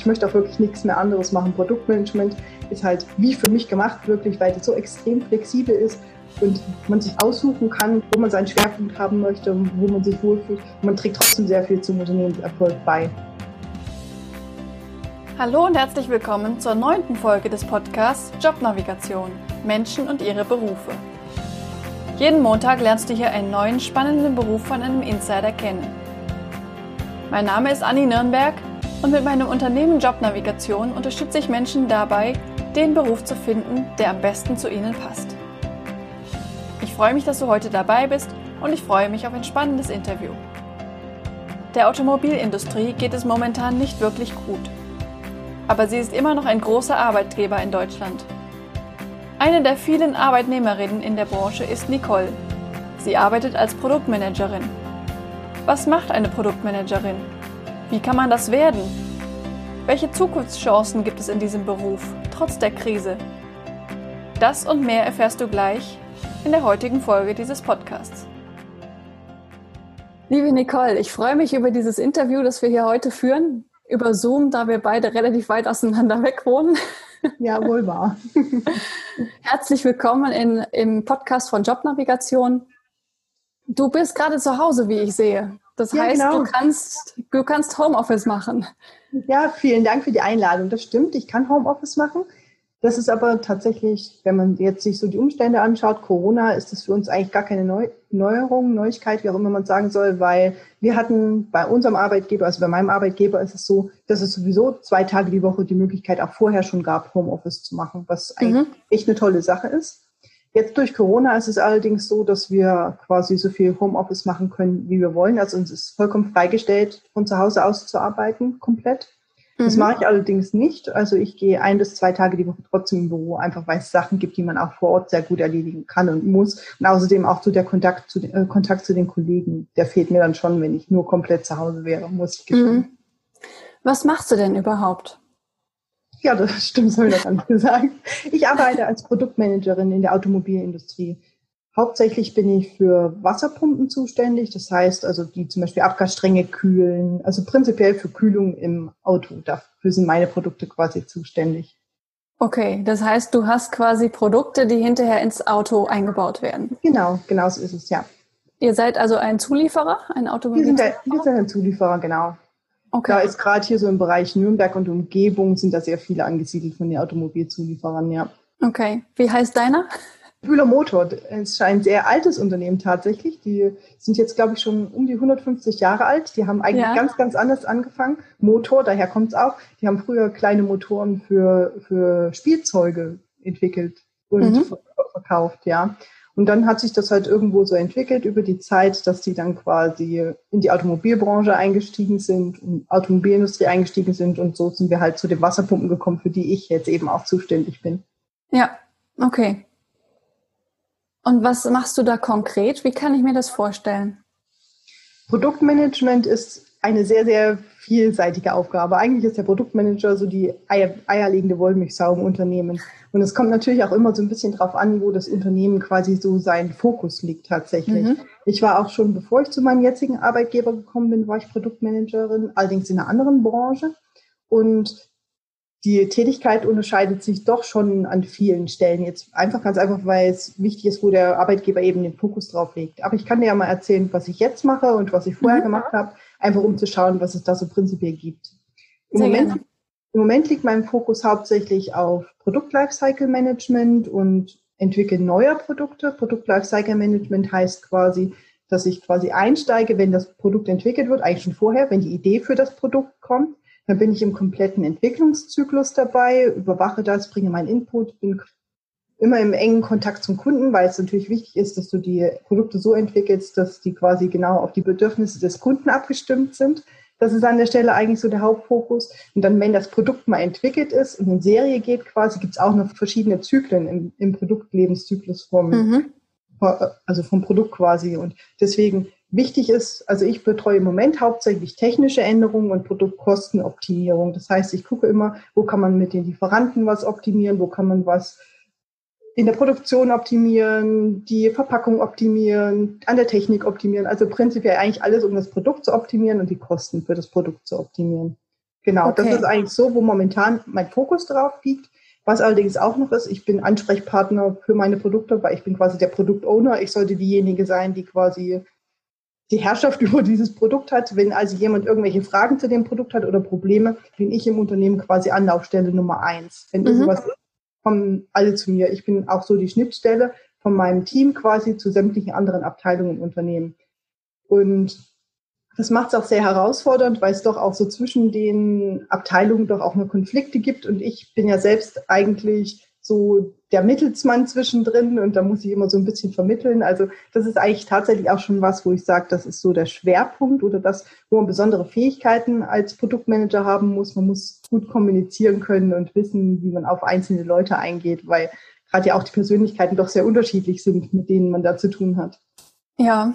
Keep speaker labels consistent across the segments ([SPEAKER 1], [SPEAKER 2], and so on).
[SPEAKER 1] Ich möchte auch wirklich nichts mehr anderes machen. Produktmanagement ist halt wie für mich gemacht, wirklich, weil das so extrem flexibel ist und man sich aussuchen kann, wo man seinen Schwerpunkt haben möchte und wo man sich wohlfühlt. Man trägt trotzdem sehr viel zum Unternehmenserfolg bei.
[SPEAKER 2] Hallo und herzlich willkommen zur neunten Folge des Podcasts Jobnavigation Menschen und ihre Berufe. Jeden Montag lernst du hier einen neuen spannenden Beruf von einem Insider kennen. Mein Name ist Anni Nürnberg und mit meinem Unternehmen Jobnavigation unterstütze ich Menschen dabei, den Beruf zu finden, der am besten zu ihnen passt. Ich freue mich, dass du heute dabei bist und ich freue mich auf ein spannendes Interview. Der Automobilindustrie geht es momentan nicht wirklich gut aber sie ist immer noch ein großer Arbeitgeber in Deutschland. Eine der vielen Arbeitnehmerinnen in der Branche ist Nicole. Sie arbeitet als Produktmanagerin. Was macht eine Produktmanagerin? Wie kann man das werden? Welche Zukunftschancen gibt es in diesem Beruf, trotz der Krise? Das und mehr erfährst du gleich in der heutigen Folge dieses Podcasts. Liebe Nicole, ich freue mich über dieses Interview, das wir hier heute führen über Zoom, da wir beide relativ weit auseinander weg wohnen.
[SPEAKER 1] Ja, wohl wahr.
[SPEAKER 2] Herzlich willkommen in, im Podcast von Jobnavigation. Du bist gerade zu Hause, wie ich sehe. Das ja, heißt, genau. du, kannst, du kannst Homeoffice machen.
[SPEAKER 1] Ja, vielen Dank für die Einladung. Das stimmt, ich kann Homeoffice machen. Das ist aber tatsächlich, wenn man jetzt sich so die Umstände anschaut, Corona ist das für uns eigentlich gar keine Neu Neuerung, Neuigkeit, wie auch immer man sagen soll, weil wir hatten bei unserem Arbeitgeber, also bei meinem Arbeitgeber ist es so, dass es sowieso zwei Tage die Woche die Möglichkeit auch vorher schon gab, Homeoffice zu machen, was eigentlich mhm. echt eine tolle Sache ist. Jetzt durch Corona ist es allerdings so, dass wir quasi so viel Homeoffice machen können, wie wir wollen. Also uns ist vollkommen freigestellt, von zu Hause aus zu arbeiten, komplett. Das mhm. mache ich allerdings nicht. Also ich gehe ein bis zwei Tage die Woche trotzdem im Büro, einfach weil es Sachen gibt, die man auch vor Ort sehr gut erledigen kann und muss. Und außerdem auch zu der Kontakt zu, den, äh, Kontakt zu den Kollegen, der fehlt mir dann schon, wenn ich nur komplett zu Hause wäre, muss ich gestehen. Mhm.
[SPEAKER 2] Was machst du denn überhaupt?
[SPEAKER 1] Ja, das stimmt, so habe ich das gesagt. Ich arbeite als Produktmanagerin in der Automobilindustrie. Hauptsächlich bin ich für Wasserpumpen zuständig, das heißt also die zum Beispiel Abgasstränge kühlen, also prinzipiell für Kühlung im Auto. Dafür sind meine Produkte quasi zuständig.
[SPEAKER 2] Okay, das heißt, du hast quasi Produkte, die hinterher ins Auto eingebaut werden.
[SPEAKER 1] Genau, genau so ist es, ja.
[SPEAKER 2] Ihr seid also ein Zulieferer, ein Automobil?
[SPEAKER 1] Wir sind, wir sind ein Zulieferer, genau. Okay. Da ist gerade hier so im Bereich Nürnberg und Umgebung sind da sehr viele angesiedelt von den Automobilzulieferern, ja.
[SPEAKER 2] Okay. Wie heißt deiner?
[SPEAKER 1] Bühler Motor ist ein sehr altes Unternehmen tatsächlich. Die sind jetzt, glaube ich, schon um die 150 Jahre alt. Die haben eigentlich ja. ganz, ganz anders angefangen. Motor, daher kommt es auch. Die haben früher kleine Motoren für, für Spielzeuge entwickelt und mhm. verkauft, ja. Und dann hat sich das halt irgendwo so entwickelt über die Zeit, dass die dann quasi in die Automobilbranche eingestiegen sind und Automobilindustrie eingestiegen sind und so sind wir halt zu den Wasserpumpen gekommen, für die ich jetzt eben auch zuständig bin.
[SPEAKER 2] Ja, okay. Und was machst du da konkret? Wie kann ich mir das vorstellen?
[SPEAKER 1] Produktmanagement ist eine sehr, sehr vielseitige Aufgabe. Eigentlich ist der Produktmanager so die Eier, eierlegende Wollmilchsau im Unternehmen. Und es kommt natürlich auch immer so ein bisschen drauf an, wo das Unternehmen quasi so sein Fokus liegt tatsächlich. Mhm. Ich war auch schon, bevor ich zu meinem jetzigen Arbeitgeber gekommen bin, war ich Produktmanagerin, allerdings in einer anderen Branche. Und die Tätigkeit unterscheidet sich doch schon an vielen Stellen. Jetzt einfach ganz einfach, weil es wichtig ist, wo der Arbeitgeber eben den Fokus drauf legt. Aber ich kann dir ja mal erzählen, was ich jetzt mache und was ich vorher mhm. gemacht habe, einfach um zu schauen, was es da so prinzipiell gibt. Im Moment, Im Moment liegt mein Fokus hauptsächlich auf Produkt-Lifecycle Management und Entwickeln neuer Produkte. Produkt-Lifecycle Management heißt quasi, dass ich quasi einsteige, wenn das Produkt entwickelt wird, eigentlich schon vorher, wenn die Idee für das Produkt kommt dann bin ich im kompletten Entwicklungszyklus dabei, überwache das, bringe meinen Input, bin immer im engen Kontakt zum Kunden, weil es natürlich wichtig ist, dass du die Produkte so entwickelst, dass die quasi genau auf die Bedürfnisse des Kunden abgestimmt sind. Das ist an der Stelle eigentlich so der Hauptfokus. Und dann, wenn das Produkt mal entwickelt ist und in Serie geht quasi, gibt es auch noch verschiedene Zyklen im, im Produktlebenszyklus vom, mhm. also vom Produkt quasi. Und deswegen Wichtig ist, also ich betreue im Moment hauptsächlich technische Änderungen und Produktkostenoptimierung. Das heißt, ich gucke immer, wo kann man mit den Lieferanten was optimieren, wo kann man was in der Produktion optimieren, die Verpackung optimieren, an der Technik optimieren. Also prinzipiell eigentlich alles, um das Produkt zu optimieren und die Kosten für das Produkt zu optimieren. Genau, okay. das ist eigentlich so, wo momentan mein Fokus drauf liegt. Was allerdings auch noch ist, ich bin Ansprechpartner für meine Produkte, weil ich bin quasi der Produktowner. Ich sollte diejenige sein, die quasi die Herrschaft über dieses Produkt hat. Wenn also jemand irgendwelche Fragen zu dem Produkt hat oder Probleme, bin ich im Unternehmen quasi Anlaufstelle Nummer eins. Wenn mhm. irgendwas ist, kommen alle zu mir. Ich bin auch so die Schnittstelle von meinem Team quasi zu sämtlichen anderen Abteilungen im Unternehmen. Und das macht es auch sehr herausfordernd, weil es doch auch so zwischen den Abteilungen doch auch nur Konflikte gibt. Und ich bin ja selbst eigentlich so der Mittelsmann zwischendrin und da muss ich immer so ein bisschen vermitteln. Also das ist eigentlich tatsächlich auch schon was, wo ich sage, das ist so der Schwerpunkt oder das, wo man besondere Fähigkeiten als Produktmanager haben muss. Man muss gut kommunizieren können und wissen, wie man auf einzelne Leute eingeht, weil gerade ja auch die Persönlichkeiten doch sehr unterschiedlich sind, mit denen man da zu tun hat.
[SPEAKER 2] Ja.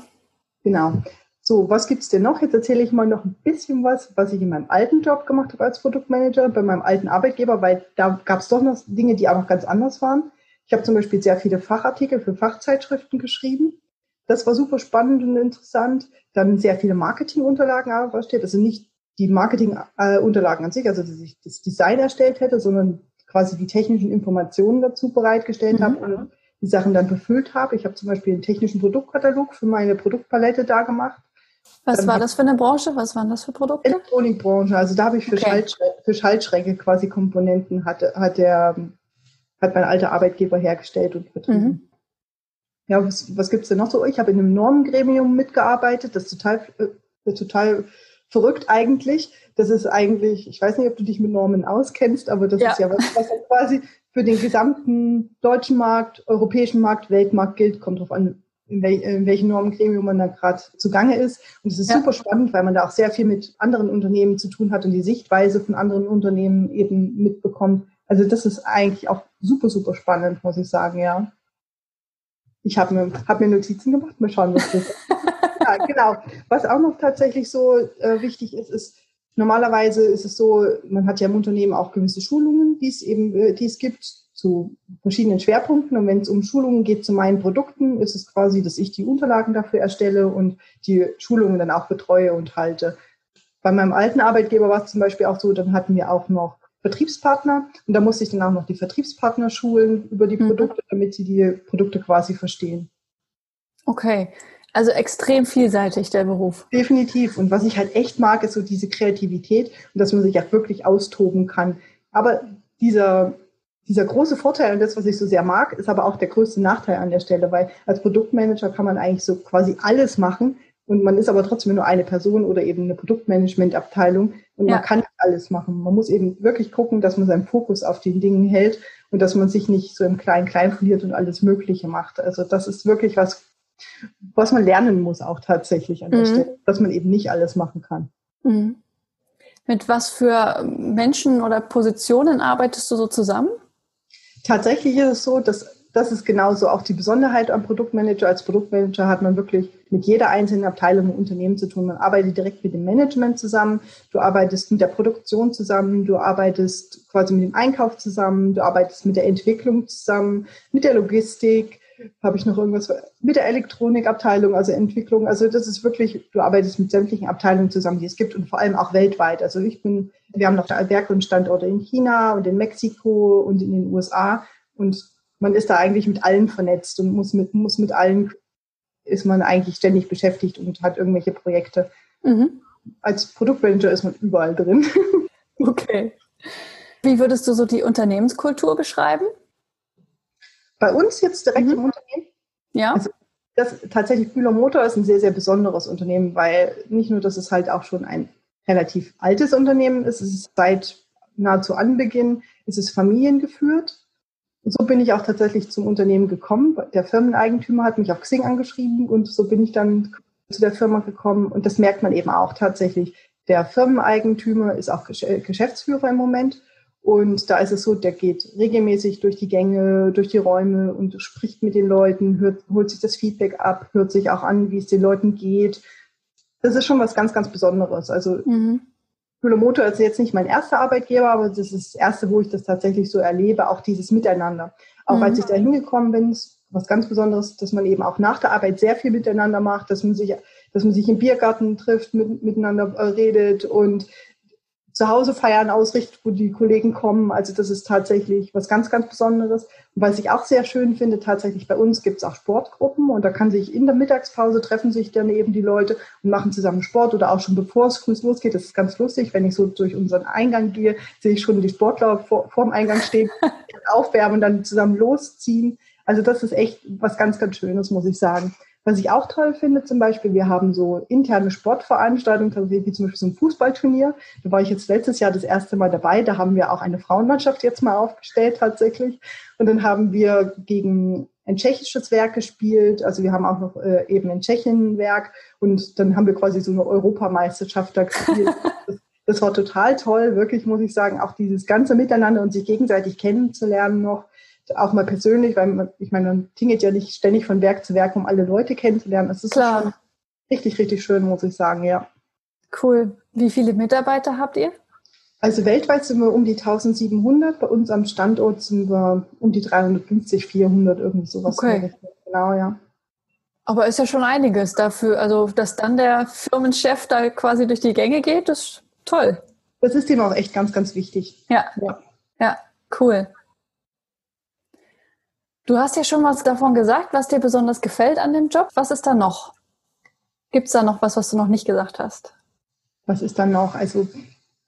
[SPEAKER 1] Genau. So, was gibt's denn noch? Jetzt erzähle ich mal noch ein bisschen was, was ich in meinem alten Job gemacht habe als Produktmanager, bei meinem alten Arbeitgeber, weil da gab es doch noch Dinge, die noch ganz anders waren. Ich habe zum Beispiel sehr viele Fachartikel für Fachzeitschriften geschrieben. Das war super spannend und interessant. Dann sehr viele Marketingunterlagen erstellt. Also nicht die Marketingunterlagen an sich, also dass ich das Design erstellt hätte, sondern quasi die technischen Informationen dazu bereitgestellt mhm. habe und die Sachen dann befüllt habe. Ich habe zum Beispiel einen technischen Produktkatalog für meine Produktpalette da gemacht.
[SPEAKER 2] Was dann war das für eine Branche? Was waren das für Produkte?
[SPEAKER 1] Elektronikbranche. Also da habe ich für, okay. Schaltschränke, für Schaltschränke quasi Komponenten, hat, hat, der, hat mein alter Arbeitgeber hergestellt und vertrieben. Mhm. Ja, was, was gibt es denn noch so? Ich habe in einem Normengremium mitgearbeitet. Das ist total, äh, total verrückt eigentlich. Das ist eigentlich, ich weiß nicht, ob du dich mit Normen auskennst, aber das ja. ist ja was, was quasi für den gesamten deutschen Markt, europäischen Markt, Weltmarkt gilt. Kommt drauf an, in, wel in welchem Normgremium man da gerade zugange ist. Und es ist ja. super spannend, weil man da auch sehr viel mit anderen Unternehmen zu tun hat und die Sichtweise von anderen Unternehmen eben mitbekommt. Also das ist eigentlich auch super, super spannend, muss ich sagen, ja. Ich habe mir, hab mir Notizen gemacht, mal schauen, was das ist. ja, genau. Was auch noch tatsächlich so äh, wichtig ist, ist, normalerweise ist es so, man hat ja im Unternehmen auch gewisse Schulungen, die es eben, äh, die es gibt zu verschiedenen Schwerpunkten. Und wenn es um Schulungen geht zu meinen Produkten, ist es quasi, dass ich die Unterlagen dafür erstelle und die Schulungen dann auch betreue und halte. Bei meinem alten Arbeitgeber war es zum Beispiel auch so, dann hatten wir auch noch Vertriebspartner und da musste ich dann auch noch die Vertriebspartner schulen über die mhm. Produkte, damit sie die Produkte quasi verstehen.
[SPEAKER 2] Okay, also extrem vielseitig der Beruf.
[SPEAKER 1] Definitiv. Und was ich halt echt mag, ist so diese Kreativität und dass man sich auch wirklich austoben kann. Aber dieser dieser große Vorteil und das, was ich so sehr mag, ist aber auch der größte Nachteil an der Stelle, weil als Produktmanager kann man eigentlich so quasi alles machen und man ist aber trotzdem nur eine Person oder eben eine Produktmanagementabteilung und ja. man kann nicht alles machen. Man muss eben wirklich gucken, dass man seinen Fokus auf den Dingen hält und dass man sich nicht so im Klein-Klein verliert und alles Mögliche macht. Also das ist wirklich was, was man lernen muss auch tatsächlich an der mhm. Stelle, dass man eben nicht alles machen kann.
[SPEAKER 2] Mhm. Mit was für Menschen oder Positionen arbeitest du so zusammen?
[SPEAKER 1] Tatsächlich ist es so, dass das ist genauso auch die Besonderheit am Produktmanager. Als Produktmanager hat man wirklich mit jeder einzelnen Abteilung im Unternehmen zu tun. Man arbeitet direkt mit dem Management zusammen, du arbeitest mit der Produktion zusammen, du arbeitest quasi mit dem Einkauf zusammen, du arbeitest mit der Entwicklung zusammen, mit der Logistik, habe ich noch irgendwas mit der Elektronikabteilung, also Entwicklung. Also das ist wirklich, du arbeitest mit sämtlichen Abteilungen zusammen, die es gibt und vor allem auch weltweit. Also ich bin, wir haben noch Werke und Standorte in China und in Mexiko und in den USA und man ist da eigentlich mit allen vernetzt und muss mit, muss mit allen, ist man eigentlich ständig beschäftigt und hat irgendwelche Projekte. Mhm. Als Produktmanager ist man überall drin.
[SPEAKER 2] Okay. Wie würdest du so die Unternehmenskultur beschreiben?
[SPEAKER 1] Bei uns jetzt direkt mhm. im Unternehmen?
[SPEAKER 2] Ja.
[SPEAKER 1] Also das tatsächlich Bühler Motor ist ein sehr, sehr besonderes Unternehmen, weil nicht nur, dass es halt auch schon ein relativ altes Unternehmen ist, es ist seit nahezu Anbeginn, ist es familiengeführt. Und so bin ich auch tatsächlich zum Unternehmen gekommen. Der Firmeneigentümer hat mich auf Xing angeschrieben und so bin ich dann zu der Firma gekommen. Und das merkt man eben auch tatsächlich. Der Firmeneigentümer ist auch Geschäftsführer im Moment und da ist es so, der geht regelmäßig durch die Gänge, durch die Räume und spricht mit den Leuten, hört, holt sich das Feedback ab, hört sich auch an, wie es den Leuten geht. Das ist schon was ganz, ganz Besonderes. Also mhm. Motor ist jetzt nicht mein erster Arbeitgeber, aber das ist das erste, wo ich das tatsächlich so erlebe, auch dieses Miteinander. Auch mhm. als ich da hingekommen bin, was ganz Besonderes, dass man eben auch nach der Arbeit sehr viel miteinander macht, dass man sich, dass man sich im Biergarten trifft, mit, miteinander äh, redet und Zuhausefeiern ausrichtet, wo die Kollegen kommen. Also das ist tatsächlich was ganz, ganz Besonderes. Und was ich auch sehr schön finde, tatsächlich bei uns gibt es auch Sportgruppen und da kann sich in der Mittagspause treffen sich dann eben die Leute und machen zusammen Sport oder auch schon bevor es früh losgeht. Das ist ganz lustig. Wenn ich so durch unseren Eingang gehe, sehe ich schon die Sportler vor, vor dem Eingang stehen, aufwärmen und dann zusammen losziehen. Also das ist echt was ganz, ganz Schönes, muss ich sagen. Was ich auch toll finde, zum Beispiel, wir haben so interne Sportveranstaltungen, wie zum Beispiel so ein Fußballturnier. Da war ich jetzt letztes Jahr das erste Mal dabei. Da haben wir auch eine Frauenmannschaft jetzt mal aufgestellt tatsächlich. Und dann haben wir gegen ein tschechisches Werk gespielt. Also wir haben auch noch äh, eben ein Tschechien Werk. Und dann haben wir quasi so eine Europameisterschaft da gespielt. das, das war total toll, wirklich muss ich sagen. Auch dieses ganze Miteinander und sich gegenseitig kennenzulernen noch auch mal persönlich, weil man, ich meine, man tingelt ja nicht ständig von Werk zu Werk, um alle Leute kennenzulernen. Das ist Klar. schon richtig, richtig schön, muss ich sagen, ja.
[SPEAKER 2] Cool. Wie viele Mitarbeiter habt ihr?
[SPEAKER 1] Also weltweit sind wir um die 1700. Bei uns am Standort sind wir um die 350, 400, irgendwie sowas.
[SPEAKER 2] Okay. Genau, ja. Aber ist ja schon einiges dafür. Also, dass dann der Firmenchef da quasi durch die Gänge geht, ist toll.
[SPEAKER 1] Das ist ihm auch echt ganz, ganz wichtig.
[SPEAKER 2] Ja. Ja, ja cool. Du hast ja schon was davon gesagt, was dir besonders gefällt an dem Job. Was ist da noch? Gibt es da noch was, was du noch nicht gesagt hast?
[SPEAKER 1] Was ist da noch? Also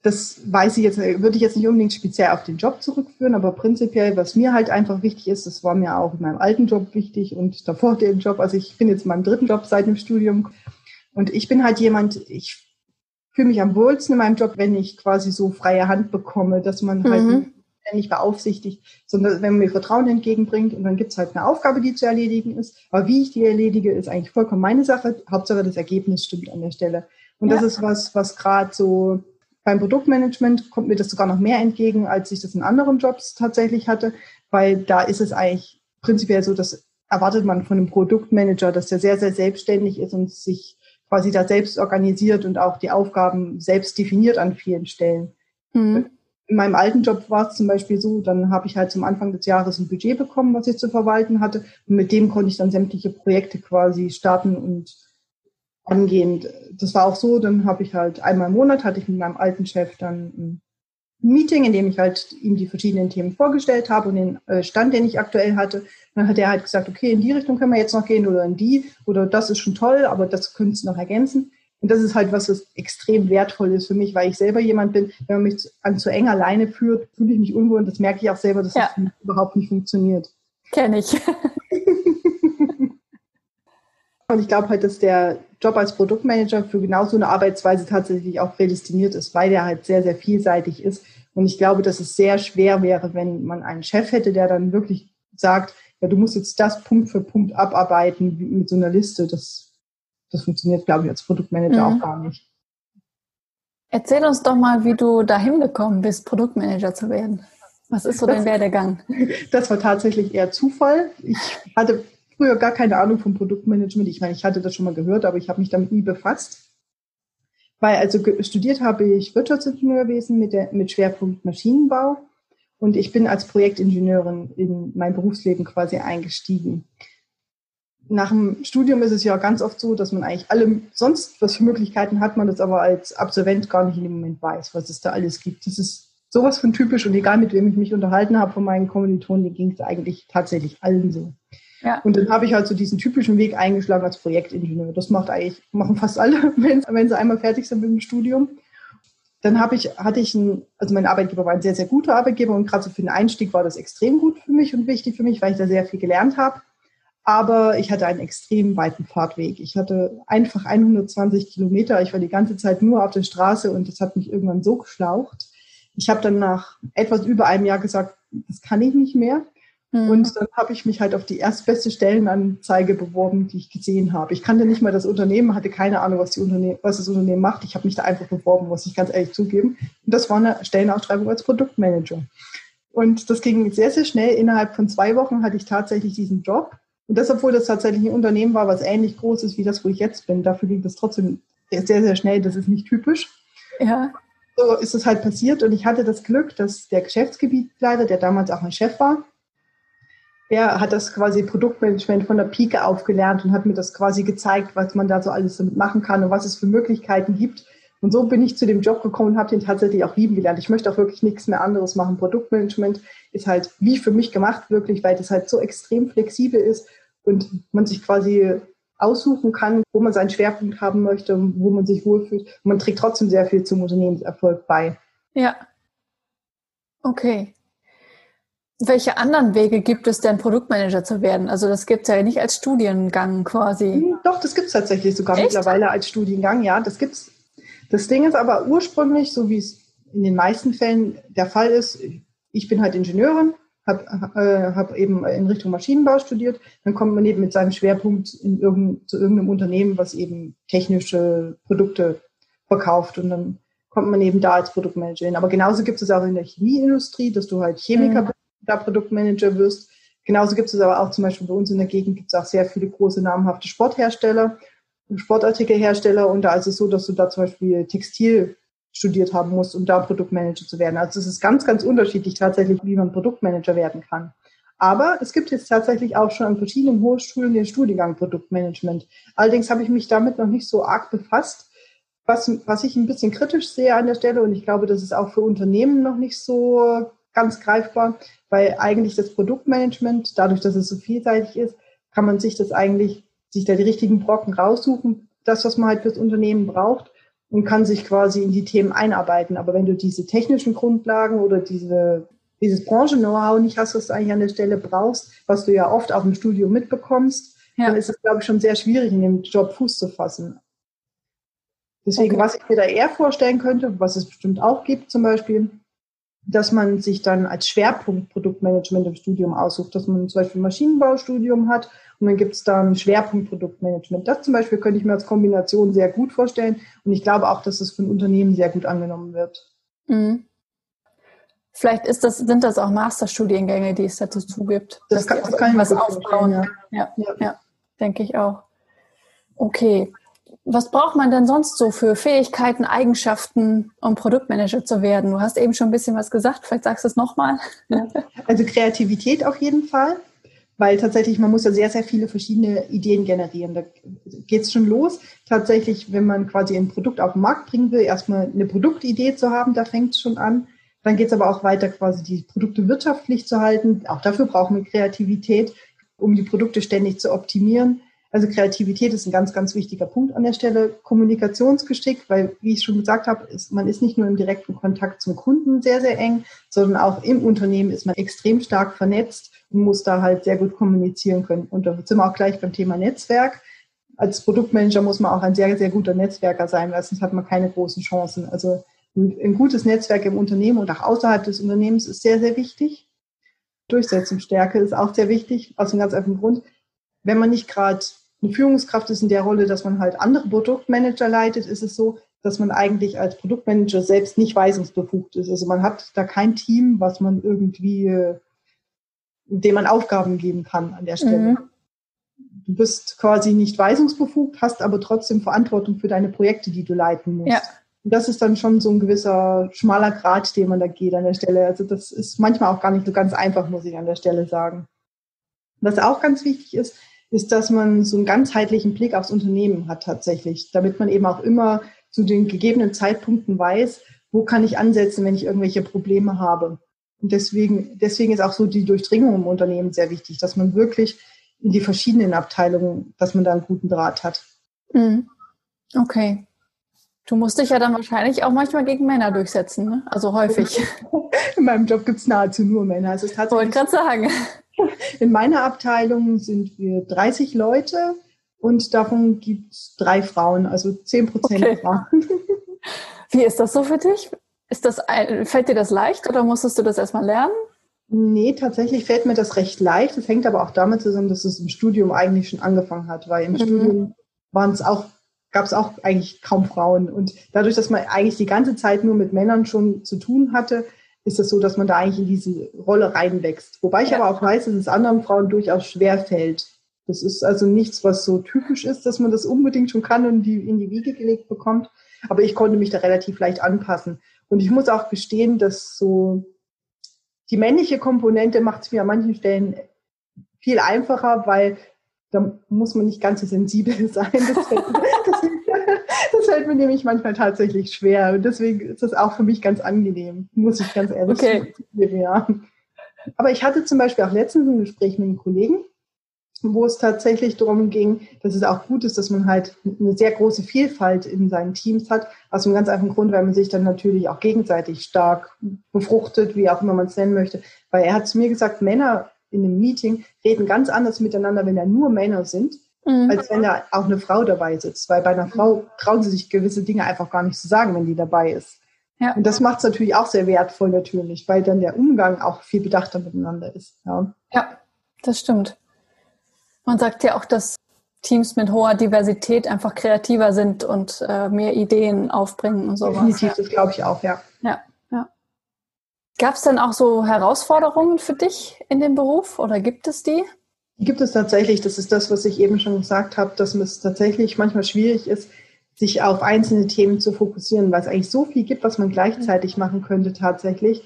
[SPEAKER 1] das weiß ich jetzt, würde ich jetzt nicht unbedingt speziell auf den Job zurückführen, aber prinzipiell, was mir halt einfach wichtig ist, das war mir auch in meinem alten Job wichtig und davor den Job. Also ich bin jetzt in meinem dritten Job seit dem Studium und ich bin halt jemand, ich fühle mich am wohlsten in meinem Job, wenn ich quasi so freie Hand bekomme, dass man halt mhm. halt ständig beaufsichtigt, sondern wenn man mir Vertrauen entgegenbringt und dann gibt es halt eine Aufgabe, die zu erledigen ist. Aber wie ich die erledige, ist eigentlich vollkommen meine Sache. Hauptsache das Ergebnis stimmt an der Stelle. Und ja. das ist was, was gerade so beim Produktmanagement kommt mir das sogar noch mehr entgegen, als ich das in anderen Jobs tatsächlich hatte, weil da ist es eigentlich prinzipiell so, dass erwartet man von einem Produktmanager, dass der sehr, sehr selbstständig ist und sich quasi da selbst organisiert und auch die Aufgaben selbst definiert an vielen Stellen. Mhm in meinem alten Job war es zum Beispiel so, dann habe ich halt zum Anfang des Jahres ein Budget bekommen, was ich zu verwalten hatte. Und mit dem konnte ich dann sämtliche Projekte quasi starten und angehen. Das war auch so, dann habe ich halt einmal im Monat hatte ich mit meinem alten Chef dann ein Meeting, in dem ich halt ihm die verschiedenen Themen vorgestellt habe und den äh, Stand, den ich aktuell hatte. Dann hat er halt gesagt, okay, in die Richtung können wir jetzt noch gehen oder in die oder das ist schon toll, aber das könntest du noch ergänzen. Und das ist halt was, was extrem wertvoll ist für mich, weil ich selber jemand bin, wenn man mich an zu eng alleine führt, fühle ich mich unwohl und das merke ich auch selber, dass ja. das überhaupt nicht funktioniert.
[SPEAKER 2] Kenne ich.
[SPEAKER 1] und ich glaube halt, dass der Job als Produktmanager für genau so eine Arbeitsweise tatsächlich auch prädestiniert ist, weil der halt sehr, sehr vielseitig ist. Und ich glaube, dass es sehr schwer wäre, wenn man einen Chef hätte, der dann wirklich sagt, ja, du musst jetzt das Punkt für Punkt abarbeiten mit so einer Liste. Das das funktioniert, glaube ich, als Produktmanager mhm. auch gar nicht.
[SPEAKER 2] Erzähl uns doch mal, wie du dahin gekommen bist, Produktmanager zu werden. Was ist so das, dein Werdegang?
[SPEAKER 1] Das war tatsächlich eher Zufall. Ich hatte früher gar keine Ahnung vom Produktmanagement. Ich meine, ich hatte das schon mal gehört, aber ich habe mich damit nie befasst. Weil also studiert habe ich Wirtschaftsingenieurwesen mit, der, mit Schwerpunkt Maschinenbau und ich bin als Projektingenieurin in mein Berufsleben quasi eingestiegen nach dem Studium ist es ja ganz oft so, dass man eigentlich alle sonst was für Möglichkeiten hat, man das aber als Absolvent gar nicht in dem Moment weiß, was es da alles gibt. Das ist sowas von typisch und egal mit wem ich mich unterhalten habe von meinen Kommilitonen, ging es eigentlich tatsächlich allen so. Ja. Und dann habe ich halt so diesen typischen Weg eingeschlagen als Projektingenieur. Das macht eigentlich, machen fast alle, wenn, wenn sie einmal fertig sind mit dem Studium. Dann habe ich, hatte ich ein, also mein Arbeitgeber war ein sehr, sehr guter Arbeitgeber und gerade so für den Einstieg war das extrem gut für mich und wichtig für mich, weil ich da sehr viel gelernt habe aber ich hatte einen extrem weiten Fahrtweg. Ich hatte einfach 120 Kilometer. Ich war die ganze Zeit nur auf der Straße und das hat mich irgendwann so geschlaucht. Ich habe dann nach etwas über einem Jahr gesagt, das kann ich nicht mehr. Mhm. Und dann habe ich mich halt auf die erstbeste Stellenanzeige beworben, die ich gesehen habe. Ich kannte nicht mal das Unternehmen, hatte keine Ahnung, was, was das Unternehmen macht. Ich habe mich da einfach beworben, muss ich ganz ehrlich zugeben. Und das war eine Stellenausschreibung als Produktmanager. Und das ging sehr, sehr schnell. Innerhalb von zwei Wochen hatte ich tatsächlich diesen Job. Und das, obwohl das tatsächlich ein Unternehmen war, was ähnlich groß ist wie das, wo ich jetzt bin. Dafür ging das trotzdem sehr, sehr schnell. Das ist nicht typisch.
[SPEAKER 2] Ja.
[SPEAKER 1] So ist es halt passiert. Und ich hatte das Glück, dass der Geschäftsgebietleiter, der damals auch mein Chef war, der hat das quasi Produktmanagement von der Pike aufgelernt und hat mir das quasi gezeigt, was man da so alles damit machen kann und was es für Möglichkeiten gibt. Und so bin ich zu dem Job gekommen und habe den tatsächlich auch lieben gelernt. Ich möchte auch wirklich nichts mehr anderes machen. Produktmanagement ist halt wie für mich gemacht, wirklich, weil das halt so extrem flexibel ist und man sich quasi aussuchen kann, wo man seinen Schwerpunkt haben möchte, wo man sich wohlfühlt. Und man trägt trotzdem sehr viel zum Unternehmenserfolg bei.
[SPEAKER 2] Ja. Okay. Welche anderen Wege gibt es denn, Produktmanager zu werden? Also das gibt es ja nicht als Studiengang quasi.
[SPEAKER 1] Hm, doch, das gibt es tatsächlich sogar Echt? mittlerweile als Studiengang. Ja, das gibt's. Das Ding ist aber ursprünglich, so wie es in den meisten Fällen der Fall ist, ich bin halt Ingenieurin, habe äh, hab eben in Richtung Maschinenbau studiert. Dann kommt man eben mit seinem Schwerpunkt in irgend, zu irgendeinem Unternehmen, was eben technische Produkte verkauft. Und dann kommt man eben da als Produktmanager hin. Aber genauso gibt es auch in der Chemieindustrie, dass du halt Chemiker mhm da Produktmanager wirst. Genauso gibt es aber auch zum Beispiel bei uns in der Gegend gibt es auch sehr viele große namhafte Sporthersteller, Sportartikelhersteller und da ist es so, dass du da zum Beispiel Textil studiert haben musst, um da Produktmanager zu werden. Also es ist ganz, ganz unterschiedlich tatsächlich, wie man Produktmanager werden kann. Aber es gibt jetzt tatsächlich auch schon an verschiedenen Hochschulen den Studiengang Produktmanagement. Allerdings habe ich mich damit noch nicht so arg befasst. Was, was ich ein bisschen kritisch sehe an der Stelle, und ich glaube, das ist auch für Unternehmen noch nicht so ganz greifbar, weil eigentlich das Produktmanagement, dadurch, dass es so vielseitig ist, kann man sich das eigentlich, sich da die richtigen Brocken raussuchen, das, was man halt fürs Unternehmen braucht und kann sich quasi in die Themen einarbeiten. Aber wenn du diese technischen Grundlagen oder diese, dieses Branchen-Know-how nicht hast, was du eigentlich an der Stelle brauchst, was du ja oft auch im Studium mitbekommst, ja. dann ist es, glaube ich, schon sehr schwierig, in dem Job Fuß zu fassen. Deswegen, okay. was ich mir da eher vorstellen könnte, was es bestimmt auch gibt zum Beispiel, dass man sich dann als Schwerpunkt Produktmanagement im Studium aussucht, dass man zum Beispiel ein Maschinenbaustudium hat und dann gibt es dann Schwerpunkt Produktmanagement. Das zum Beispiel könnte ich mir als Kombination sehr gut vorstellen und ich glaube auch, dass es von Unternehmen sehr gut angenommen wird. Mhm.
[SPEAKER 2] Vielleicht ist das, sind das auch Masterstudiengänge, die es dazu gibt.
[SPEAKER 1] Das kann, das kann ich was aufbauen.
[SPEAKER 2] Ja. Ja, ja. ja, denke ich auch. Okay, was braucht man denn sonst so für Fähigkeiten, Eigenschaften, um Produktmanager zu werden? Du hast eben schon ein bisschen was gesagt, vielleicht sagst du es nochmal.
[SPEAKER 1] Also Kreativität auf jeden Fall, weil tatsächlich man muss ja sehr, sehr viele verschiedene Ideen generieren. Da geht es schon los. Tatsächlich, wenn man quasi ein Produkt auf den Markt bringen will, erstmal eine Produktidee zu haben, da fängt es schon an. Dann geht es aber auch weiter, quasi die Produkte wirtschaftlich zu halten. Auch dafür brauchen wir Kreativität, um die Produkte ständig zu optimieren. Also Kreativität ist ein ganz, ganz wichtiger Punkt an der Stelle. Kommunikationsgeschick, weil, wie ich schon gesagt habe, ist, man ist nicht nur im direkten Kontakt zum Kunden sehr, sehr eng, sondern auch im Unternehmen ist man extrem stark vernetzt und muss da halt sehr gut kommunizieren können. Und da sind wir auch gleich beim Thema Netzwerk. Als Produktmanager muss man auch ein sehr, sehr guter Netzwerker sein, weil sonst hat man keine großen Chancen. Also ein, ein gutes Netzwerk im Unternehmen und auch außerhalb des Unternehmens ist sehr, sehr wichtig. Durchsetzungsstärke ist auch sehr wichtig, aus einem ganz einfachen Grund wenn man nicht gerade eine Führungskraft ist in der Rolle, dass man halt andere Produktmanager leitet, ist es so, dass man eigentlich als Produktmanager selbst nicht weisungsbefugt ist. Also man hat da kein Team, was man irgendwie, dem man Aufgaben geben kann an der Stelle. Mhm. Du bist quasi nicht weisungsbefugt, hast aber trotzdem Verantwortung für deine Projekte, die du leiten musst. Ja. Und das ist dann schon so ein gewisser schmaler Grad, den man da geht an der Stelle. Also das ist manchmal auch gar nicht so ganz einfach, muss ich an der Stelle sagen. Was auch ganz wichtig ist, ist, dass man so einen ganzheitlichen Blick aufs Unternehmen hat tatsächlich, damit man eben auch immer zu den gegebenen Zeitpunkten weiß, wo kann ich ansetzen, wenn ich irgendwelche Probleme habe. Und deswegen, deswegen ist auch so die Durchdringung im Unternehmen sehr wichtig, dass man wirklich in die verschiedenen Abteilungen, dass man da einen guten Draht hat.
[SPEAKER 2] Mhm. Okay. Du musst dich ja dann wahrscheinlich auch manchmal gegen Männer durchsetzen, ne? also häufig.
[SPEAKER 1] In meinem Job gibt es nahezu nur Männer. Also
[SPEAKER 2] es Wollte gerade sagen.
[SPEAKER 1] In meiner Abteilung sind wir 30 Leute und davon gibt es drei Frauen, also 10 Prozent okay. Frauen.
[SPEAKER 2] Wie ist das so für dich? Ist das ein, fällt dir das leicht oder musstest du das erstmal lernen?
[SPEAKER 1] Nee, tatsächlich fällt mir das recht leicht. Es hängt aber auch damit zusammen, dass es im Studium eigentlich schon angefangen hat, weil im mhm. Studium waren es auch, gab es auch eigentlich kaum Frauen. Und dadurch, dass man eigentlich die ganze Zeit nur mit Männern schon zu tun hatte, ist es so, dass man da eigentlich in diese Rolle reinwächst. Wobei ich ja. aber auch weiß, dass es anderen Frauen durchaus schwer fällt. Das ist also nichts, was so typisch ist, dass man das unbedingt schon kann und die, in die Wiege gelegt bekommt. Aber ich konnte mich da relativ leicht anpassen. Und ich muss auch gestehen, dass so die männliche Komponente macht es mir an manchen Stellen viel einfacher, weil da muss man nicht ganz so sensibel sein. Das fällt, das, Das fällt mir nämlich manchmal tatsächlich schwer und deswegen ist das auch für mich ganz angenehm, muss ich ganz ehrlich
[SPEAKER 2] okay.
[SPEAKER 1] sagen. Ja. Aber ich hatte zum Beispiel auch letztens ein Gespräch mit einem Kollegen, wo es tatsächlich darum ging, dass es auch gut ist, dass man halt eine sehr große Vielfalt in seinen Teams hat. Aus einem ganz einfachen Grund, weil man sich dann natürlich auch gegenseitig stark befruchtet, wie auch immer man es nennen möchte. Weil er hat zu mir gesagt, Männer in einem Meeting reden ganz anders miteinander, wenn da nur Männer sind, mhm. als wenn da auch eine Frau dabei sitzt. Weil bei einer Frau trauen sie sich gewisse Dinge einfach gar nicht zu sagen, wenn die dabei ist. Ja. Und das macht es natürlich auch sehr wertvoll natürlich, weil dann der Umgang auch viel bedachter miteinander ist.
[SPEAKER 2] Ja, ja das stimmt. Man sagt ja auch, dass Teams mit hoher Diversität einfach kreativer sind und äh, mehr Ideen aufbringen und sowas.
[SPEAKER 1] Definitiv, das glaube ich auch, ja.
[SPEAKER 2] Ja, ja. Gab es denn auch so Herausforderungen für dich in dem Beruf oder gibt es die?
[SPEAKER 1] Die gibt es tatsächlich. Das ist das, was ich eben schon gesagt habe, dass es tatsächlich manchmal schwierig ist, sich auf einzelne Themen zu fokussieren, weil es eigentlich so viel gibt, was man gleichzeitig machen könnte tatsächlich.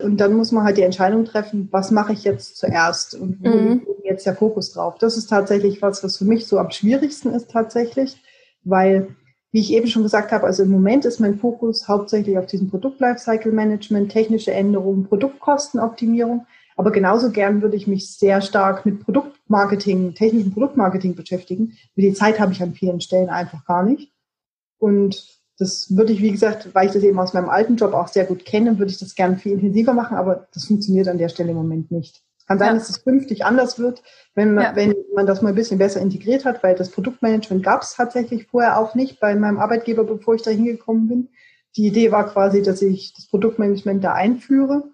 [SPEAKER 1] Und dann muss man halt die Entscheidung treffen, was mache ich jetzt zuerst und wo mhm. liegt jetzt der Fokus drauf. Das ist tatsächlich was, was für mich so am schwierigsten ist tatsächlich, weil, wie ich eben schon gesagt habe, also im Moment ist mein Fokus hauptsächlich auf diesem Produkt-Lifecycle Management, technische Änderungen, Produktkostenoptimierung. Aber genauso gern würde ich mich sehr stark mit Produktmarketing, technischem Produktmarketing beschäftigen. Die Zeit habe ich an vielen Stellen einfach gar nicht. Und das würde ich, wie gesagt, weil ich das eben aus meinem alten Job auch sehr gut kenne, würde ich das gerne viel intensiver machen, aber das funktioniert an der Stelle im Moment nicht. Kann sein, ja. dass es künftig anders wird, wenn man, ja. wenn man das mal ein bisschen besser integriert hat, weil das Produktmanagement gab es tatsächlich vorher auch nicht bei meinem Arbeitgeber, bevor ich da hingekommen bin. Die Idee war quasi, dass ich das Produktmanagement da einführe.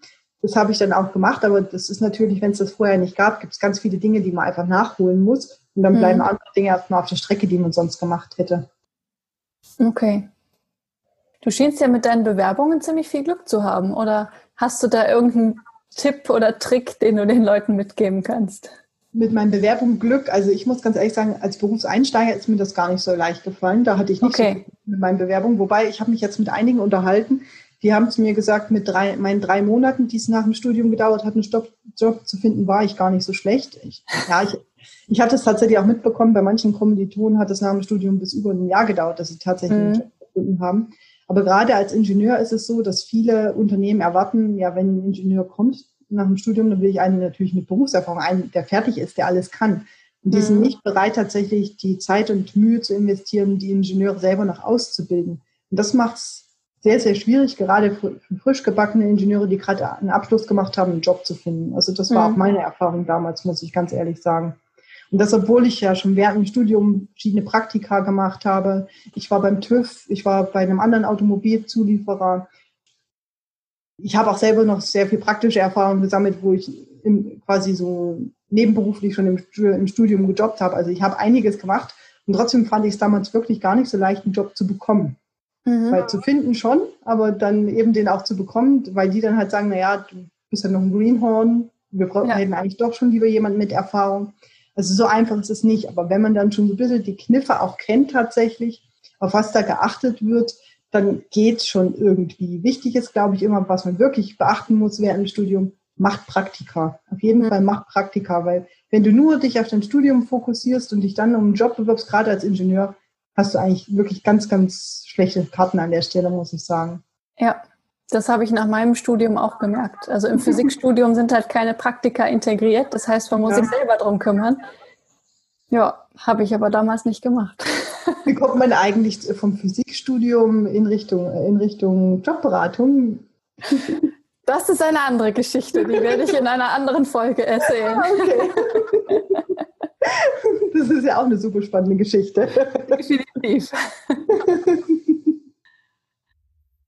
[SPEAKER 1] Das habe ich dann auch gemacht, aber das ist natürlich, wenn es das vorher nicht gab, gibt es ganz viele Dinge, die man einfach nachholen muss. Und dann bleiben mhm. andere Dinge erstmal auf der Strecke, die man sonst gemacht hätte.
[SPEAKER 2] Okay. Du schienst ja mit deinen Bewerbungen ziemlich viel Glück zu haben. Oder hast du da irgendeinen Tipp oder Trick, den du den Leuten mitgeben kannst?
[SPEAKER 1] Mit meinen Bewerbungen Glück. Also ich muss ganz ehrlich sagen, als Berufseinsteiger ist mir das gar nicht so leicht gefallen. Da hatte ich nicht okay. so mit meinen Bewerbungen. Wobei ich habe mich jetzt mit einigen unterhalten, die haben zu mir gesagt, mit drei, meinen drei Monaten, die es nach dem Studium gedauert hat, einen Job, Job zu finden, war ich gar nicht so schlecht. Ich, ja, ich, ich hatte es tatsächlich auch mitbekommen, bei manchen Kommilitonen hat es nach dem Studium bis über ein Jahr gedauert, dass sie tatsächlich mhm. einen Job gefunden haben. Aber gerade als Ingenieur ist es so, dass viele Unternehmen erwarten, ja, wenn ein Ingenieur kommt nach dem Studium, dann will ich einen natürlich mit Berufserfahrung, einen, der fertig ist, der alles kann. Und die mhm. sind nicht bereit, tatsächlich die Zeit und Mühe zu investieren, die Ingenieure selber noch auszubilden. Und das macht es sehr, sehr schwierig, gerade für frisch gebackene Ingenieure, die gerade einen Abschluss gemacht haben, einen Job zu finden. Also das war mhm. auch meine Erfahrung damals, muss ich ganz ehrlich sagen. Und das, obwohl ich ja schon während dem Studium verschiedene Praktika gemacht habe. Ich war beim TÜV, ich war bei einem anderen Automobilzulieferer. Ich habe auch selber noch sehr viel praktische Erfahrung gesammelt, wo ich im, quasi so nebenberuflich schon im, im Studium gejobbt habe. Also ich habe einiges gemacht und trotzdem fand ich es damals wirklich gar nicht so leicht, einen Job zu bekommen. Mhm. Weil zu finden schon, aber dann eben den auch zu bekommen, weil die dann halt sagen, na ja, du bist ja noch ein Greenhorn, wir brauchen ja. eigentlich doch schon lieber jemanden mit Erfahrung. Also so einfach ist es nicht. Aber wenn man dann schon so ein bisschen die Kniffe auch kennt tatsächlich, auf was da geachtet wird, dann geht schon irgendwie. Wichtig ist, glaube ich, immer, was man wirklich beachten muss während dem Studium, macht Praktika. Auf jeden mhm. Fall macht Praktika, weil wenn du nur dich auf dein Studium fokussierst und dich dann um einen Job bewirbst, gerade als Ingenieur, hast du eigentlich wirklich ganz, ganz schlechte Karten an der Stelle, muss ich sagen.
[SPEAKER 2] Ja, das habe ich nach meinem Studium auch gemerkt. Also im Physikstudium sind halt keine Praktika integriert. Das heißt, man muss ja. sich selber drum kümmern. Ja, habe ich aber damals nicht gemacht.
[SPEAKER 1] Wie kommt man eigentlich vom Physikstudium in Richtung, in Richtung Jobberatung?
[SPEAKER 2] Das ist eine andere Geschichte, die werde ich in einer anderen Folge erzählen. Ah, okay.
[SPEAKER 1] Das ist ja auch eine super spannende Geschichte. Definitiv.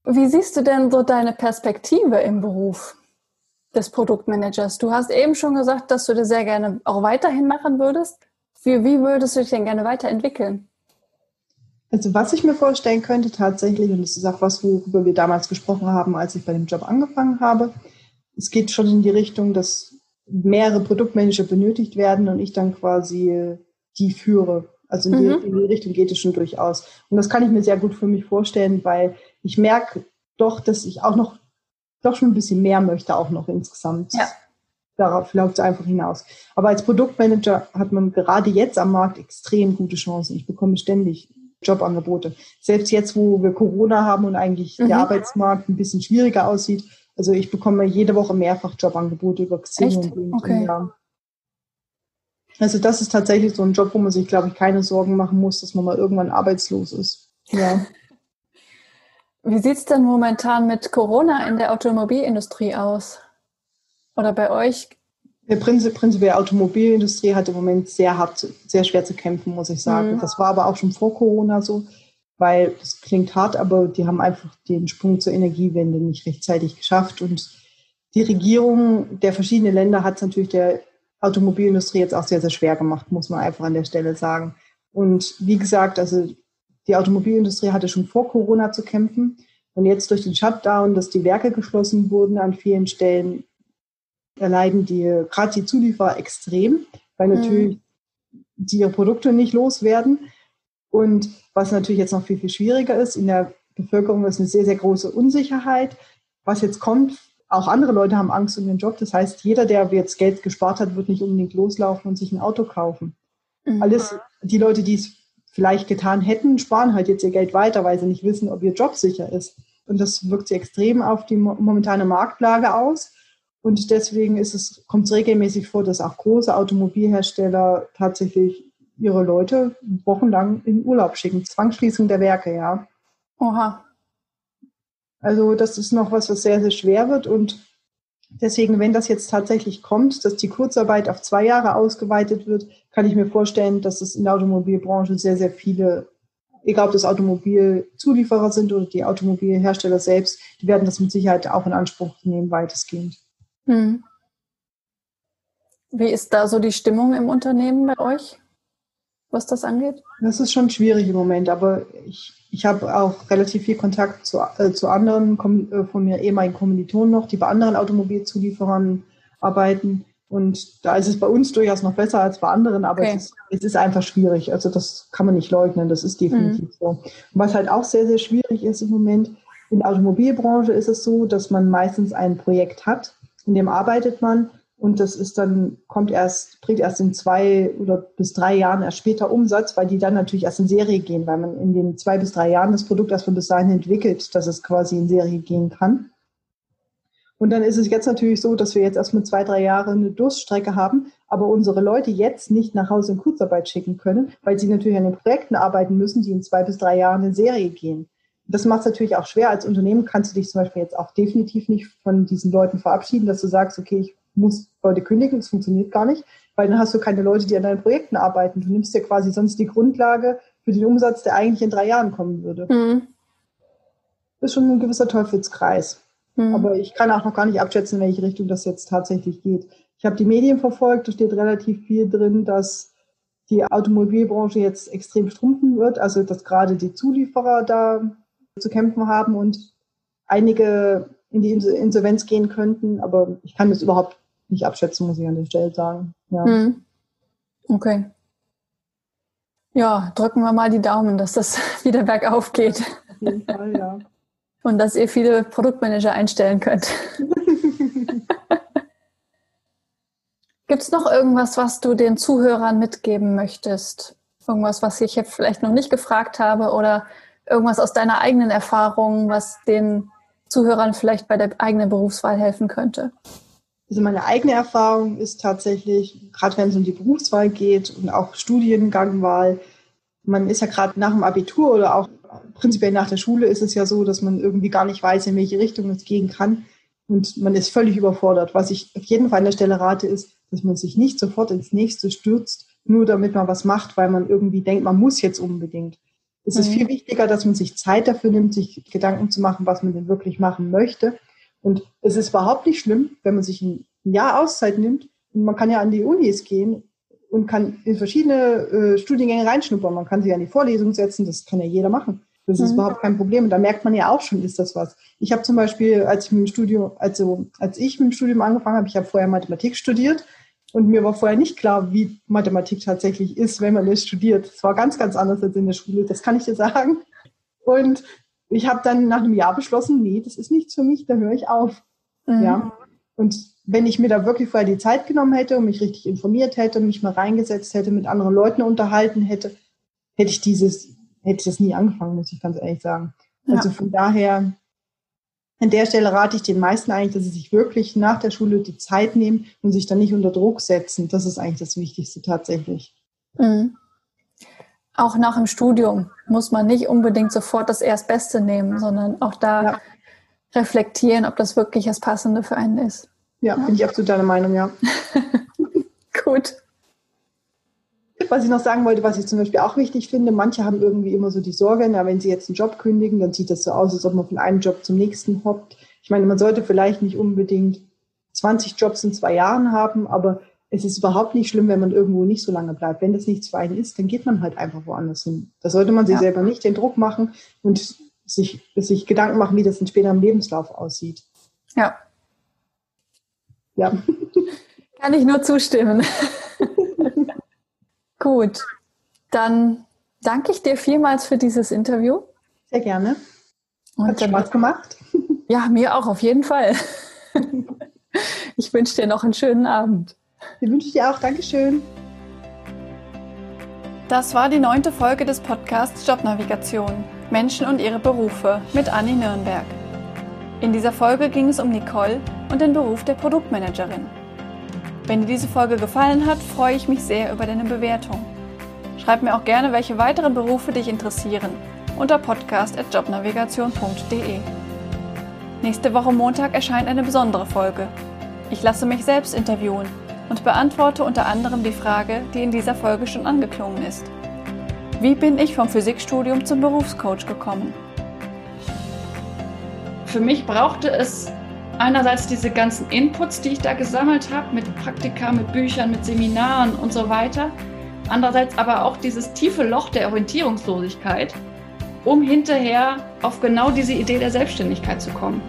[SPEAKER 2] Wie siehst du denn so deine Perspektive im Beruf des Produktmanagers? Du hast eben schon gesagt, dass du das sehr gerne auch weiterhin machen würdest. Wie, wie würdest du dich denn gerne weiterentwickeln?
[SPEAKER 1] Also was ich mir vorstellen könnte tatsächlich, und das ist auch was, worüber wir damals gesprochen haben, als ich bei dem Job angefangen habe, es geht schon in die Richtung, dass mehrere Produktmanager benötigt werden und ich dann quasi die führe. Also in, mhm. die, in die Richtung geht es schon durchaus. Und das kann ich mir sehr gut für mich vorstellen, weil ich merke doch, dass ich auch noch, doch schon ein bisschen mehr möchte, auch noch insgesamt. Ja. Darauf läuft es einfach hinaus. Aber als Produktmanager hat man gerade jetzt am Markt extrem gute Chancen. Ich bekomme ständig Jobangebote. Selbst jetzt, wo wir Corona haben und eigentlich mhm. der Arbeitsmarkt ein bisschen schwieriger aussieht, also ich bekomme jede Woche mehrfach Jobangebote über Xing
[SPEAKER 2] Echt? und okay. ja.
[SPEAKER 1] Also das ist tatsächlich so ein Job, wo man sich, glaube ich, keine Sorgen machen muss, dass man mal irgendwann arbeitslos ist. Ja.
[SPEAKER 2] Wie sieht es denn momentan mit Corona in der Automobilindustrie aus? Oder bei euch?
[SPEAKER 1] Der Prinzip, prinzipiell Automobilindustrie hat im Moment sehr hart, sehr schwer zu kämpfen, muss ich sagen. Mhm. Das war aber auch schon vor Corona so, weil das klingt hart, aber die haben einfach den Sprung zur Energiewende nicht rechtzeitig geschafft. Und die Regierung der verschiedenen Länder hat es natürlich der Automobilindustrie jetzt auch sehr, sehr schwer gemacht, muss man einfach an der Stelle sagen. Und wie gesagt, also die Automobilindustrie hatte schon vor Corona zu kämpfen. Und jetzt durch den Shutdown, dass die Werke geschlossen wurden an vielen Stellen, erleiden die, gerade die Zulieferer extrem, weil natürlich mhm. die ihre Produkte nicht loswerden. Und was natürlich jetzt noch viel, viel schwieriger ist, in der Bevölkerung ist eine sehr, sehr große Unsicherheit. Was jetzt kommt, auch andere Leute haben Angst um ihren Job. Das heißt, jeder, der jetzt Geld gespart hat, wird nicht unbedingt loslaufen und sich ein Auto kaufen. Mhm. Alles, die Leute, die es vielleicht getan hätten, sparen halt jetzt ihr Geld weiter, weil sie nicht wissen, ob ihr Job sicher ist. Und das wirkt sich extrem auf die momentane Marktlage aus. Und deswegen ist es, kommt es regelmäßig vor, dass auch große Automobilhersteller tatsächlich ihre Leute wochenlang in Urlaub schicken. Zwangsschließung der Werke, ja.
[SPEAKER 2] Oha.
[SPEAKER 1] Also das ist noch was, was sehr, sehr schwer wird. Und deswegen, wenn das jetzt tatsächlich kommt, dass die Kurzarbeit auf zwei Jahre ausgeweitet wird, kann ich mir vorstellen, dass es in der Automobilbranche sehr, sehr viele, egal ob das Automobilzulieferer sind oder die Automobilhersteller selbst, die werden das mit Sicherheit auch in Anspruch nehmen, weitestgehend. Hm.
[SPEAKER 2] Wie ist da so die Stimmung im Unternehmen bei euch, was das angeht?
[SPEAKER 1] Das ist schon schwierig im Moment, aber ich, ich habe auch relativ viel Kontakt zu, äh, zu anderen äh, von mir ehemaligen Kommilitonen noch, die bei anderen Automobilzulieferern arbeiten. Und da ist es bei uns durchaus noch besser als bei anderen, aber okay. es, ist, es, ist, einfach schwierig. Also das kann man nicht leugnen, das ist definitiv mhm. so. Und was halt auch sehr, sehr schwierig ist im Moment, in der Automobilbranche ist es so, dass man meistens ein Projekt hat, in dem arbeitet man und das ist dann, kommt erst, bringt erst in zwei oder bis drei Jahren erst später Umsatz, weil die dann natürlich erst in Serie gehen, weil man in den zwei bis drei Jahren das Produkt erst von bis dahin entwickelt, dass es quasi in Serie gehen kann. Und dann ist es jetzt natürlich so, dass wir jetzt erst mit zwei, drei Jahren eine Durststrecke haben, aber unsere Leute jetzt nicht nach Hause in Kurzarbeit schicken können, weil sie natürlich an den Projekten arbeiten müssen, die in zwei bis drei Jahren in Serie gehen. Das macht es natürlich auch schwer. Als Unternehmen kannst du dich zum Beispiel jetzt auch definitiv nicht von diesen Leuten verabschieden, dass du sagst, okay, ich muss Leute kündigen, das funktioniert gar nicht, weil dann hast du keine Leute, die an deinen Projekten arbeiten. Du nimmst ja quasi sonst die Grundlage für den Umsatz, der eigentlich in drei Jahren kommen würde. Mhm. Das ist schon ein gewisser Teufelskreis. Mhm. Aber ich kann auch noch gar nicht abschätzen, in welche Richtung das jetzt tatsächlich geht. Ich habe die Medien verfolgt, da steht relativ viel drin, dass die Automobilbranche jetzt extrem schrumpfen wird, also dass gerade die Zulieferer da zu kämpfen haben und einige in die Insolvenz gehen könnten, aber ich kann das überhaupt nicht abschätzen, muss ich an der Stelle sagen. Ja. Hm.
[SPEAKER 2] Okay. Ja, drücken wir mal die Daumen, dass das wieder bergauf geht.
[SPEAKER 1] Auf jeden Fall, ja.
[SPEAKER 2] Und dass ihr viele Produktmanager einstellen könnt. Gibt es noch irgendwas, was du den Zuhörern mitgeben möchtest? Irgendwas, was ich jetzt vielleicht noch nicht gefragt habe oder irgendwas aus deiner eigenen Erfahrung, was den Zuhörern vielleicht bei der eigenen Berufswahl helfen könnte?
[SPEAKER 1] Also meine eigene Erfahrung ist tatsächlich, gerade wenn es um die Berufswahl geht und auch Studiengangwahl, man ist ja gerade nach dem Abitur oder auch prinzipiell nach der Schule ist es ja so, dass man irgendwie gar nicht weiß, in welche Richtung es gehen kann. Und man ist völlig überfordert. Was ich auf jeden Fall an der Stelle rate, ist, dass man sich nicht sofort ins nächste stürzt, nur damit man was macht, weil man irgendwie denkt, man muss jetzt unbedingt. Es mhm. ist viel wichtiger, dass man sich Zeit dafür nimmt, sich Gedanken zu machen, was man denn wirklich machen möchte. Und es ist überhaupt nicht schlimm, wenn man sich ein Jahr Auszeit nimmt. Und man kann ja an die Unis gehen und kann in verschiedene äh, Studiengänge reinschnuppern. Man kann sich an die Vorlesung setzen, das kann ja jeder machen. Das ist mhm. überhaupt kein Problem. Und da merkt man ja auch schon, ist das was. Ich habe zum Beispiel, als ich mit dem Studium, also als ich mit dem Studium angefangen habe, ich habe vorher Mathematik studiert und mir war vorher nicht klar, wie Mathematik tatsächlich ist, wenn man es studiert. Es war ganz, ganz anders als in der Schule, das kann ich dir sagen. Und ich habe dann nach einem Jahr beschlossen, nee, das ist nichts für mich, da höre ich auf. Mhm. Ja. Und wenn ich mir da wirklich vorher die Zeit genommen hätte und mich richtig informiert hätte, mich mal reingesetzt hätte, mit anderen Leuten unterhalten hätte, hätte ich dieses, hätte ich das nie angefangen, muss ich ganz ehrlich sagen. Also ja. von daher, an der Stelle rate ich den meisten eigentlich, dass sie sich wirklich nach der Schule die Zeit nehmen und sich dann nicht unter Druck setzen. Das ist eigentlich das Wichtigste tatsächlich. Mhm.
[SPEAKER 2] Auch nach dem Studium muss man nicht unbedingt sofort das Erstbeste nehmen, sondern auch da ja. reflektieren, ob das wirklich das Passende für einen ist.
[SPEAKER 1] Ja, bin ich absolut deiner Meinung, ja.
[SPEAKER 2] Gut.
[SPEAKER 1] Was ich noch sagen wollte, was ich zum Beispiel auch wichtig finde, manche haben irgendwie immer so die Sorge, na, wenn sie jetzt einen Job kündigen, dann sieht das so aus, als ob man von einem Job zum nächsten hoppt. Ich meine, man sollte vielleicht nicht unbedingt 20 Jobs in zwei Jahren haben, aber es ist überhaupt nicht schlimm, wenn man irgendwo nicht so lange bleibt. Wenn das nichts für einen ist, dann geht man halt einfach woanders hin. Da sollte man sich ja. selber nicht den Druck machen und sich, sich Gedanken machen, wie das dann später im Lebenslauf aussieht.
[SPEAKER 2] Ja. Ja. Kann ich nur zustimmen. Gut, dann danke ich dir vielmals für dieses Interview.
[SPEAKER 1] Sehr gerne. Hat Spaß gemacht.
[SPEAKER 2] Ja, mir auch auf jeden Fall. Ich wünsche dir noch einen schönen Abend.
[SPEAKER 1] Den wünsche ich dir auch. Dankeschön.
[SPEAKER 2] Das war die neunte Folge des Podcasts Jobnavigation. Menschen und ihre Berufe mit Anni Nürnberg. In dieser Folge ging es um Nicole und den Beruf der Produktmanagerin. Wenn dir diese Folge gefallen hat, freue ich mich sehr über deine Bewertung. Schreib mir auch gerne, welche weiteren Berufe dich interessieren unter podcast.jobnavigation.de. Nächste Woche Montag erscheint eine besondere Folge. Ich lasse mich selbst interviewen und beantworte unter anderem die Frage, die in dieser Folge schon angeklungen ist. Wie bin ich vom Physikstudium zum Berufscoach gekommen? Für mich brauchte es einerseits diese ganzen Inputs, die ich da gesammelt habe, mit Praktika, mit Büchern, mit Seminaren und so weiter. Andererseits aber auch dieses tiefe Loch der Orientierungslosigkeit, um hinterher auf genau diese Idee der Selbstständigkeit zu kommen.